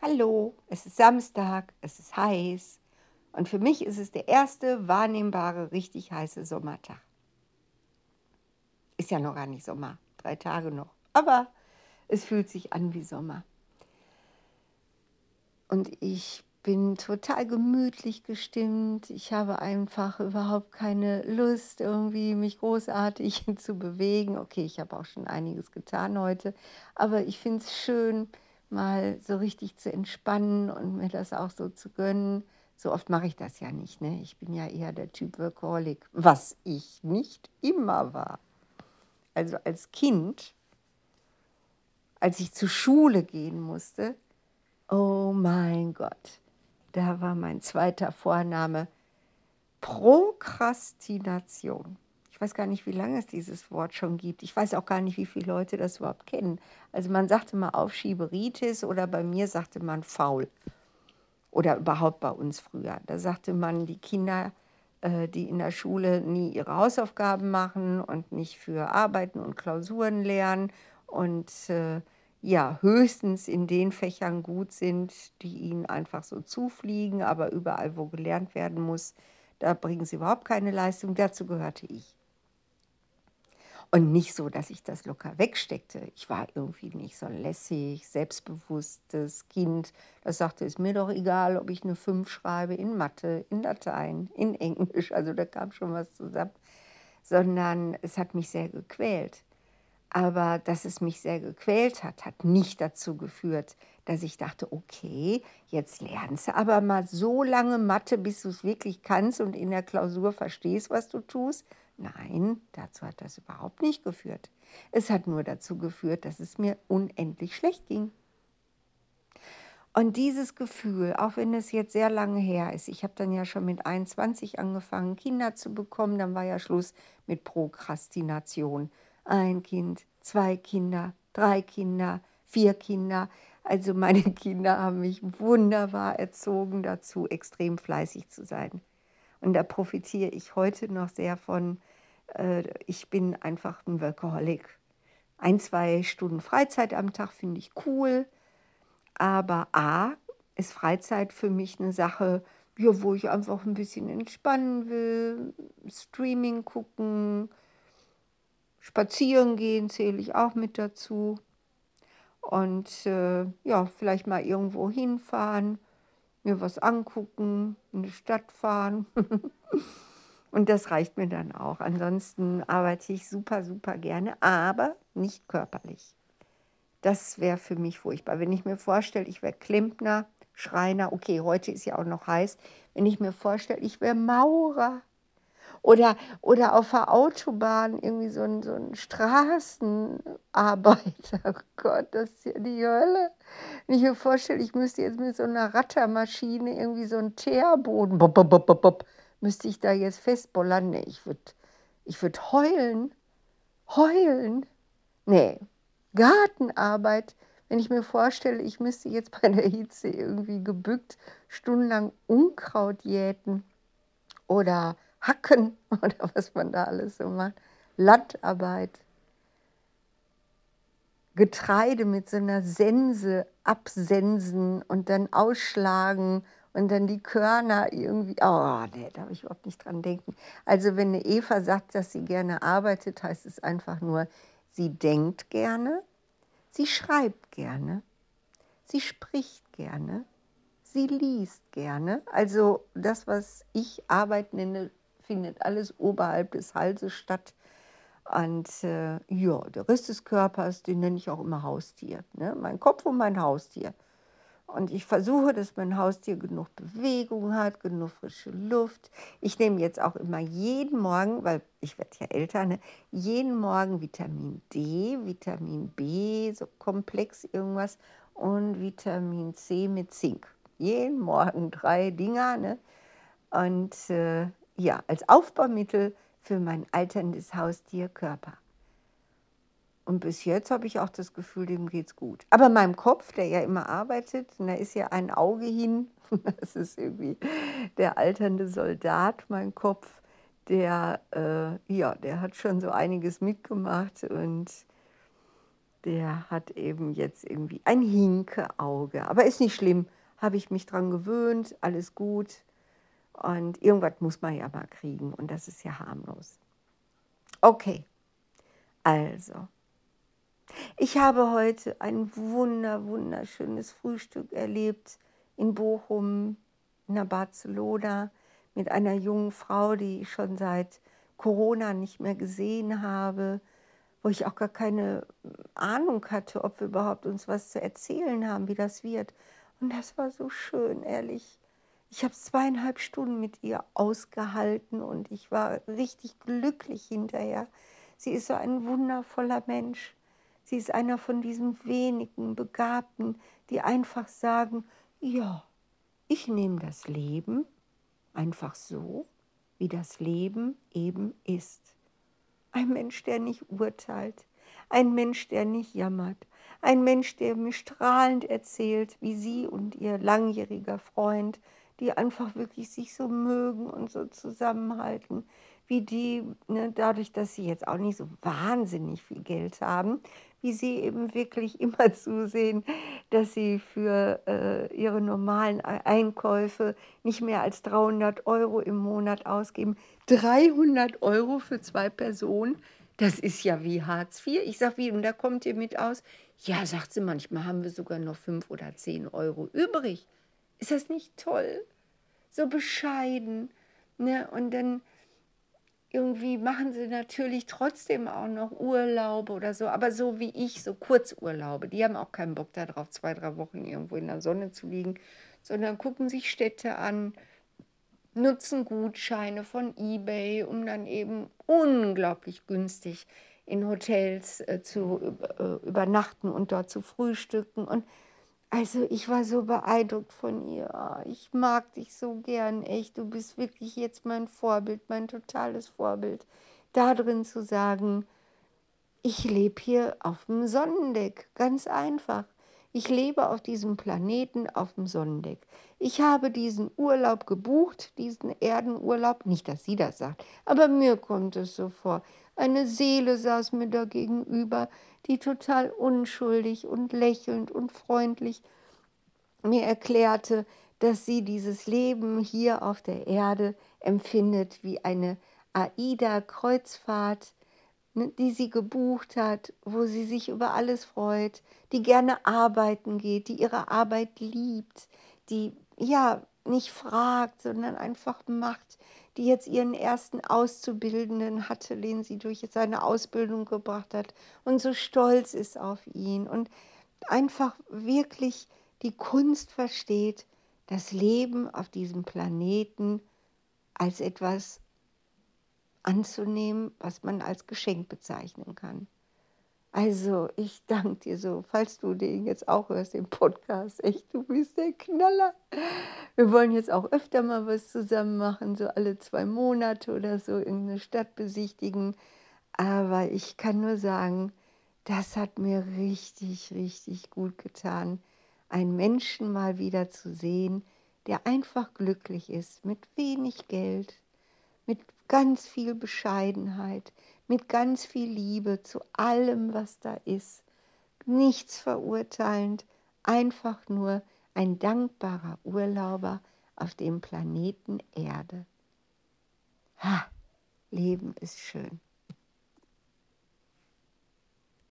Hallo, es ist Samstag, es ist heiß und für mich ist es der erste wahrnehmbare, richtig heiße Sommertag. Ist ja noch gar nicht Sommer, drei Tage noch, aber es fühlt sich an wie Sommer. Und ich bin total gemütlich gestimmt. Ich habe einfach überhaupt keine Lust, irgendwie mich großartig zu bewegen. Okay, ich habe auch schon einiges getan heute, aber ich finde es schön, mal so richtig zu entspannen und mir das auch so zu gönnen. So oft mache ich das ja nicht. Ne? Ich bin ja eher der Typ Workaholic, was ich nicht immer war. Also als Kind, als ich zur Schule gehen musste, oh mein Gott, da war mein zweiter Vorname Prokrastination. Ich weiß gar nicht, wie lange es dieses Wort schon gibt. Ich weiß auch gar nicht, wie viele Leute das überhaupt kennen. Also man sagte mal Aufschieberitis oder bei mir sagte man faul. Oder überhaupt bei uns früher. Da sagte man, die Kinder, äh, die in der Schule nie ihre Hausaufgaben machen und nicht für Arbeiten und Klausuren lernen und äh, ja, höchstens in den Fächern gut sind, die ihnen einfach so zufliegen, aber überall, wo gelernt werden muss, da bringen sie überhaupt keine Leistung. Dazu gehörte ich. Und nicht so, dass ich das locker wegsteckte. Ich war irgendwie nicht so lässig, selbstbewusstes Kind. Das sagte, ist mir doch egal, ob ich eine 5 schreibe in Mathe, in Latein, in Englisch. Also da kam schon was zusammen. Sondern es hat mich sehr gequält. Aber dass es mich sehr gequält hat, hat nicht dazu geführt, dass ich dachte, okay, jetzt lernst du aber mal so lange Mathe, bis du es wirklich kannst und in der Klausur verstehst, was du tust, Nein, dazu hat das überhaupt nicht geführt. Es hat nur dazu geführt, dass es mir unendlich schlecht ging. Und dieses Gefühl, auch wenn es jetzt sehr lange her ist, ich habe dann ja schon mit 21 angefangen, Kinder zu bekommen, dann war ja Schluss mit Prokrastination. Ein Kind, zwei Kinder, drei Kinder, vier Kinder. Also meine Kinder haben mich wunderbar erzogen dazu, extrem fleißig zu sein. Und da profitiere ich heute noch sehr von. Äh, ich bin einfach ein Workaholic. Ein, zwei Stunden Freizeit am Tag finde ich cool. Aber A ist Freizeit für mich eine Sache, ja, wo ich einfach ein bisschen entspannen will, Streaming gucken, spazieren gehen zähle ich auch mit dazu. Und äh, ja, vielleicht mal irgendwo hinfahren mir was angucken, in die Stadt fahren. Und das reicht mir dann auch. Ansonsten arbeite ich super, super gerne, aber nicht körperlich. Das wäre für mich furchtbar. Wenn ich mir vorstelle, ich wäre Klempner, Schreiner, okay, heute ist ja auch noch heiß. Wenn ich mir vorstelle, ich wäre Maurer, oder, oder auf der Autobahn irgendwie so ein, so ein Straßenarbeiter. Oh Gott, das ist ja die Hölle. Wenn ich mir vorstelle, ich müsste jetzt mit so einer Rattermaschine irgendwie so einen Teerboden, bop, bop, bop, bop, müsste ich da jetzt festbollern. Nee, ich würde ich würd heulen. Heulen. Nee, Gartenarbeit. Wenn ich mir vorstelle, ich müsste jetzt bei der Hitze irgendwie gebückt stundenlang Unkraut jäten oder Hacken oder was man da alles so macht, Landarbeit, Getreide mit so einer Sense absensen und dann ausschlagen und dann die Körner irgendwie, oh nee, da habe ich überhaupt nicht dran denken. Also wenn eine Eva sagt, dass sie gerne arbeitet, heißt es einfach nur, sie denkt gerne, sie schreibt gerne, sie spricht gerne, sie liest gerne. Also das, was ich Arbeit nenne, findet alles oberhalb des Halses statt. Und äh, ja, der Rest des Körpers, den nenne ich auch immer Haustier. Ne? Mein Kopf und mein Haustier. Und ich versuche, dass mein Haustier genug Bewegung hat, genug frische Luft. Ich nehme jetzt auch immer jeden Morgen, weil ich werde ja älter, ne, jeden Morgen Vitamin D, Vitamin B, so komplex irgendwas und Vitamin C mit Zink. Jeden Morgen drei Dinger. Ne? Und äh, ja, als Aufbaumittel für mein alterndes Haustier Körper. Und bis jetzt habe ich auch das Gefühl, dem geht's gut. Aber meinem Kopf, der ja immer arbeitet, da ist ja ein Auge hin. Das ist irgendwie der alternde Soldat, mein Kopf. Der, äh, ja, der hat schon so einiges mitgemacht und der hat eben jetzt irgendwie ein Hinke-Auge. Aber ist nicht schlimm, habe ich mich dran gewöhnt, alles gut. Und irgendwas muss man ja mal kriegen und das ist ja harmlos. Okay, also, ich habe heute ein wunder, wunderschönes Frühstück erlebt in Bochum, in der Barcelona, mit einer jungen Frau, die ich schon seit Corona nicht mehr gesehen habe, wo ich auch gar keine Ahnung hatte, ob wir überhaupt uns was zu erzählen haben, wie das wird. Und das war so schön, ehrlich. Ich habe zweieinhalb Stunden mit ihr ausgehalten und ich war richtig glücklich hinterher. Sie ist so ein wundervoller Mensch. Sie ist einer von diesen wenigen Begabten, die einfach sagen, ja, ich nehme das Leben einfach so, wie das Leben eben ist. Ein Mensch, der nicht urteilt, ein Mensch, der nicht jammert, ein Mensch, der mir strahlend erzählt, wie sie und ihr langjähriger Freund, die einfach wirklich sich so mögen und so zusammenhalten, wie die, ne, dadurch, dass sie jetzt auch nicht so wahnsinnig viel Geld haben, wie sie eben wirklich immer zusehen, dass sie für äh, ihre normalen Einkäufe nicht mehr als 300 Euro im Monat ausgeben. 300 Euro für zwei Personen, das ist ja wie Hartz IV. Ich sage, wie, und da kommt ihr mit aus? Ja, sagt sie, manchmal haben wir sogar noch 5 oder 10 Euro übrig. Ist das nicht toll? So bescheiden. Ne? Und dann irgendwie machen sie natürlich trotzdem auch noch Urlaube oder so, aber so wie ich, so Kurzurlaube. Die haben auch keinen Bock darauf, zwei, drei Wochen irgendwo in der Sonne zu liegen, sondern gucken sich Städte an, nutzen Gutscheine von eBay, um dann eben unglaublich günstig in Hotels äh, zu äh, übernachten und dort zu frühstücken und also ich war so beeindruckt von ihr. Ich mag dich so gern, echt. Du bist wirklich jetzt mein Vorbild, mein totales Vorbild. Da drin zu sagen, ich lebe hier auf dem Sonnendeck, ganz einfach. Ich lebe auf diesem Planeten auf dem Sonnendeck. Ich habe diesen Urlaub gebucht, diesen Erdenurlaub. Nicht, dass sie das sagt, aber mir kommt es so vor. Eine Seele saß mir da gegenüber, die total unschuldig und lächelnd und freundlich mir erklärte, dass sie dieses Leben hier auf der Erde empfindet wie eine AIDA-Kreuzfahrt, die sie gebucht hat, wo sie sich über alles freut, die gerne arbeiten geht, die ihre Arbeit liebt, die ja nicht fragt, sondern einfach macht, die jetzt ihren ersten Auszubildenden hatte, den sie durch seine Ausbildung gebracht hat und so stolz ist auf ihn und einfach wirklich die Kunst versteht, das Leben auf diesem Planeten als etwas anzunehmen, was man als Geschenk bezeichnen kann. Also, ich danke dir so, falls du den jetzt auch hörst, den Podcast. Echt, du bist der Knaller. Wir wollen jetzt auch öfter mal was zusammen machen, so alle zwei Monate oder so, irgendeine Stadt besichtigen. Aber ich kann nur sagen, das hat mir richtig, richtig gut getan, einen Menschen mal wieder zu sehen, der einfach glücklich ist, mit wenig Geld, mit ganz viel Bescheidenheit, mit ganz viel Liebe zu allem, was da ist, nichts verurteilend, einfach nur ein dankbarer Urlauber auf dem Planeten Erde. Ha, Leben ist schön.